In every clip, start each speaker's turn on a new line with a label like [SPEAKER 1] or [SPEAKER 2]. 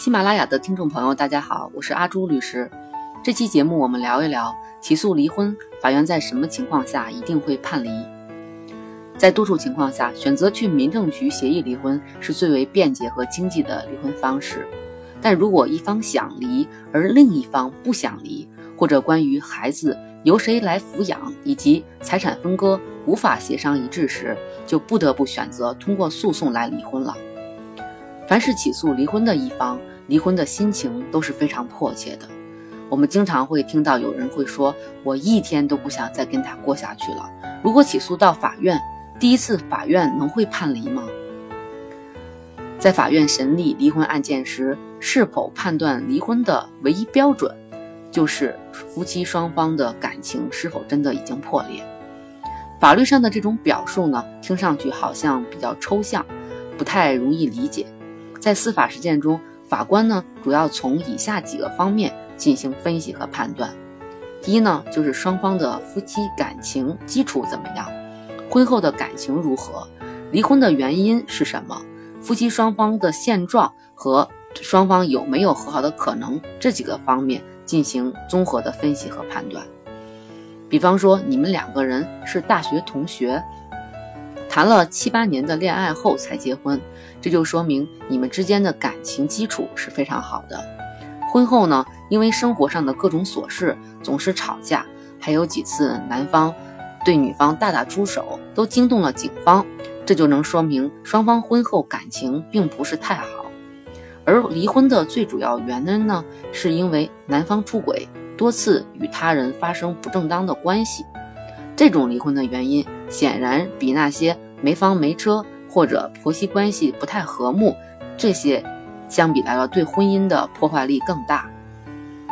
[SPEAKER 1] 喜马拉雅的听众朋友，大家好，我是阿朱律师。这期节目我们聊一聊起诉离婚，法院在什么情况下一定会判离？在多数情况下，选择去民政局协议离婚是最为便捷和经济的离婚方式。但如果一方想离，而另一方不想离，或者关于孩子由谁来抚养以及财产分割无法协商一致时，就不得不选择通过诉讼来离婚了。凡是起诉离婚的一方，离婚的心情都是非常迫切的。我们经常会听到有人会说：“我一天都不想再跟他过下去了。”如果起诉到法院，第一次法院能会判离吗？在法院审理离婚案件时，是否判断离婚的唯一标准，就是夫妻双方的感情是否真的已经破裂。法律上的这种表述呢，听上去好像比较抽象，不太容易理解。在司法实践中，法官呢主要从以下几个方面进行分析和判断。第一呢，就是双方的夫妻感情基础怎么样，婚后的感情如何，离婚的原因是什么，夫妻双方的现状和双方有没有和好的可能这几个方面进行综合的分析和判断。比方说，你们两个人是大学同学。谈了七八年的恋爱后才结婚，这就说明你们之间的感情基础是非常好的。婚后呢，因为生活上的各种琐事总是吵架，还有几次男方对女方大打出手，都惊动了警方，这就能说明双方婚后感情并不是太好。而离婚的最主要原因呢，是因为男方出轨，多次与他人发生不正当的关系。这种离婚的原因，显然比那些没房没车或者婆媳关系不太和睦这些相比来了，对婚姻的破坏力更大。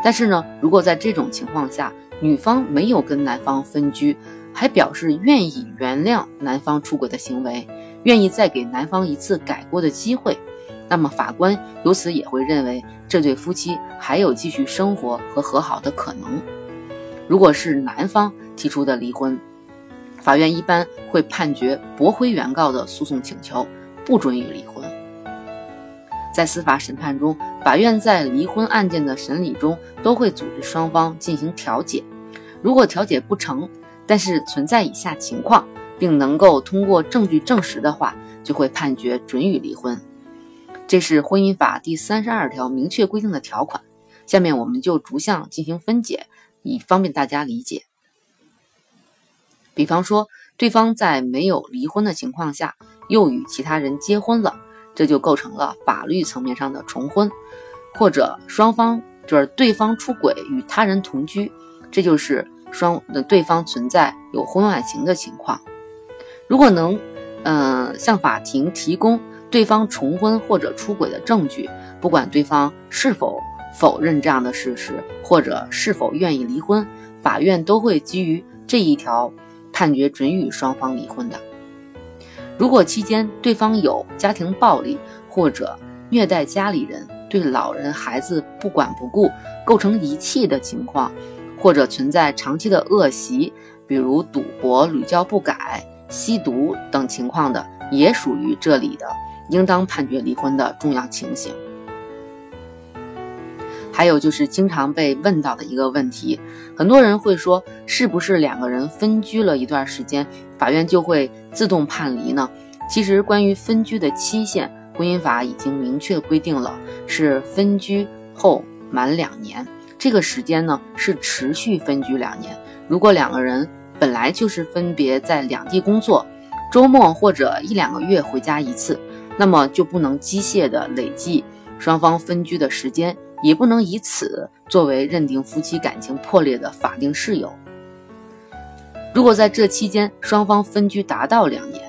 [SPEAKER 1] 但是呢，如果在这种情况下，女方没有跟男方分居，还表示愿意原谅男方出轨的行为，愿意再给男方一次改过的机会，那么法官由此也会认为这对夫妻还有继续生活和和好的可能。如果是男方提出的离婚，法院一般会判决驳回原告的诉讼请求，不准予离婚。在司法审判中，法院在离婚案件的审理中都会组织双方进行调解。如果调解不成，但是存在以下情况，并能够通过证据证实的话，就会判决准予离婚。这是婚姻法第三十二条明确规定的条款。下面我们就逐项进行分解。以方便大家理解。比方说，对方在没有离婚的情况下又与其他人结婚了，这就构成了法律层面上的重婚；或者双方就是对方出轨与他人同居，这就是双的对方存在有婚外情的情况。如果能，嗯，向法庭提供对方重婚或者出轨的证据，不管对方是否。否认这样的事实，或者是否愿意离婚，法院都会基于这一条判决准予双方离婚的。如果期间对方有家庭暴力或者虐待家里人、对老人孩子不管不顾、构成遗弃的情况，或者存在长期的恶习，比如赌博屡教不改、吸毒等情况的，也属于这里的应当判决离婚的重要情形。还有就是经常被问到的一个问题，很多人会说，是不是两个人分居了一段时间，法院就会自动判离呢？其实，关于分居的期限，婚姻法已经明确规定了，是分居后满两年。这个时间呢，是持续分居两年。如果两个人本来就是分别在两地工作，周末或者一两个月回家一次，那么就不能机械的累计双方分居的时间。也不能以此作为认定夫妻感情破裂的法定事由。如果在这期间双方分居达到两年，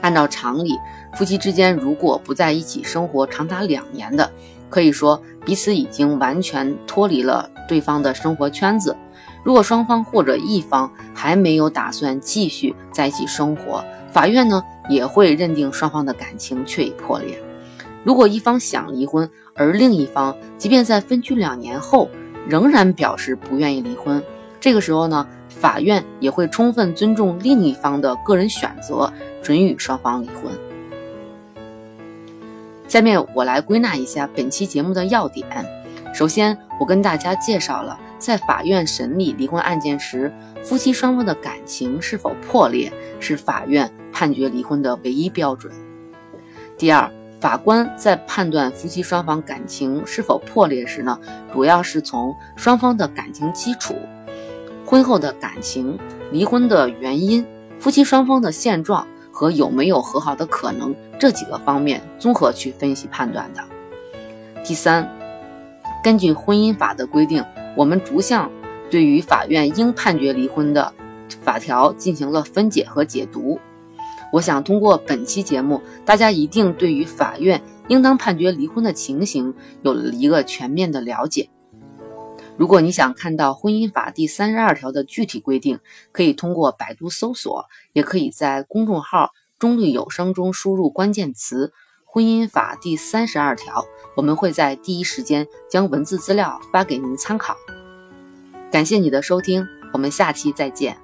[SPEAKER 1] 按照常理，夫妻之间如果不在一起生活长达两年的，可以说彼此已经完全脱离了对方的生活圈子。如果双方或者一方还没有打算继续在一起生活，法院呢也会认定双方的感情确已破裂。如果一方想离婚，而另一方即便在分居两年后仍然表示不愿意离婚，这个时候呢，法院也会充分尊重另一方的个人选择，准予双方离婚。下面我来归纳一下本期节目的要点。首先，我跟大家介绍了在法院审理离婚案件时，夫妻双方的感情是否破裂是法院判决离婚的唯一标准。第二，法官在判断夫妻双方感情是否破裂时呢，主要是从双方的感情基础、婚后的感情、离婚的原因、夫妻双方的现状和有没有和好的可能这几个方面综合去分析判断的。第三。根据婚姻法的规定，我们逐项对于法院应判决离婚的法条进行了分解和解读。我想通过本期节目，大家一定对于法院应当判决离婚的情形有了一个全面的了解。如果你想看到婚姻法第三十二条的具体规定，可以通过百度搜索，也可以在公众号“中律有声”中输入关键词。婚姻法第三十二条，我们会在第一时间将文字资料发给您参考。感谢你的收听，我们下期再见。